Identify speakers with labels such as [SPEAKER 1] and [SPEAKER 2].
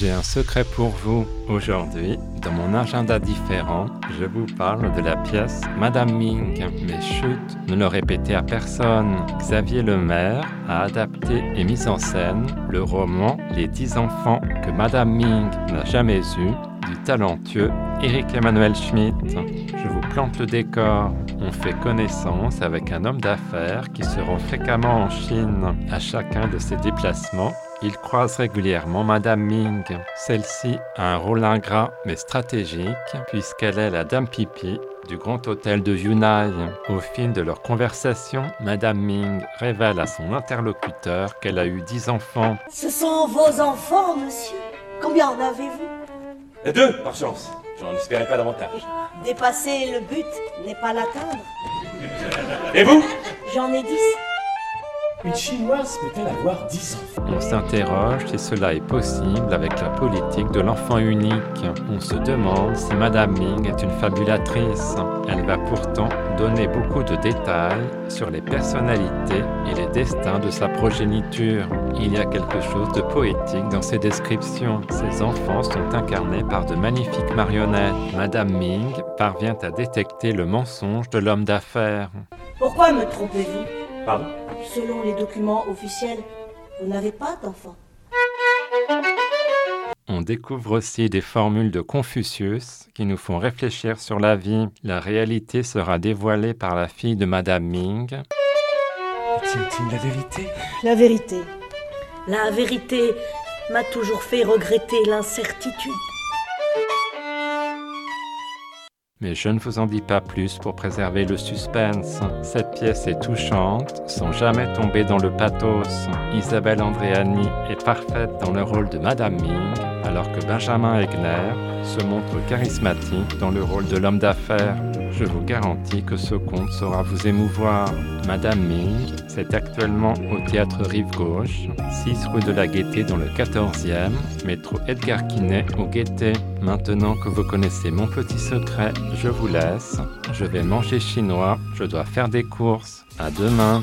[SPEAKER 1] J'ai un secret pour vous. Aujourd'hui, dans mon agenda différent, je vous parle de la pièce Madame Ming. Mais chut, ne le répétez à personne. Xavier Lemaire a adapté et mis en scène le roman Les dix enfants que Madame Ming n'a jamais eu du talentueux Eric Emmanuel Schmitt. Je vous plante le décor. On fait connaissance avec un homme d'affaires qui se rend fréquemment en Chine. À chacun de ses déplacements, il croise régulièrement Madame Ming. Celle-ci a un rôle ingrat mais stratégique puisqu'elle est la Dame Pipi du grand hôtel de Yunai. Au fil de leur conversation, Madame Ming révèle à son interlocuteur qu'elle a eu dix enfants.
[SPEAKER 2] Ce sont vos enfants, monsieur Combien en avez-vous?
[SPEAKER 3] Deux, par chance. J'en espérais pas davantage.
[SPEAKER 2] Dépasser le but n'est pas l'atteindre.
[SPEAKER 3] Et vous?
[SPEAKER 2] J'en ai dix.
[SPEAKER 3] Une chinoise peut-elle avoir 10 enfants
[SPEAKER 1] On s'interroge si cela est possible avec la politique de l'enfant unique. On se demande si Madame Ming est une fabulatrice. Elle va pourtant donner beaucoup de détails sur les personnalités et les destins de sa progéniture. Il y a quelque chose de poétique dans ces descriptions. Ces enfants sont incarnés par de magnifiques marionnettes. Madame Ming parvient à détecter le mensonge de l'homme d'affaires.
[SPEAKER 2] Pourquoi me trompez-vous?
[SPEAKER 3] Pardon
[SPEAKER 2] Selon les documents officiels, vous n'avez pas d'enfants.
[SPEAKER 1] On découvre aussi des formules de Confucius qui nous font réfléchir sur la vie. La réalité sera dévoilée par la fille de Madame Ming.
[SPEAKER 3] La vérité?
[SPEAKER 2] La vérité. La vérité m'a toujours fait regretter l'incertitude.
[SPEAKER 1] Mais je ne vous en dis pas plus pour préserver le suspense. Cette pièce est touchante, sans jamais tomber dans le pathos. Isabelle Andréani est parfaite dans le rôle de Madame Ming, alors que Benjamin Egner se montre charismatique dans le rôle de l'homme d'affaires. Je vous garantis que ce conte saura vous émouvoir. Madame Ming, c'est actuellement au théâtre Rive Gauche, 6 rue de la Gaîté dans le 14e, métro Edgar Quinet au Gaîté. Maintenant que vous connaissez mon petit secret, je vous laisse. Je vais manger chinois, je dois faire des courses. À demain.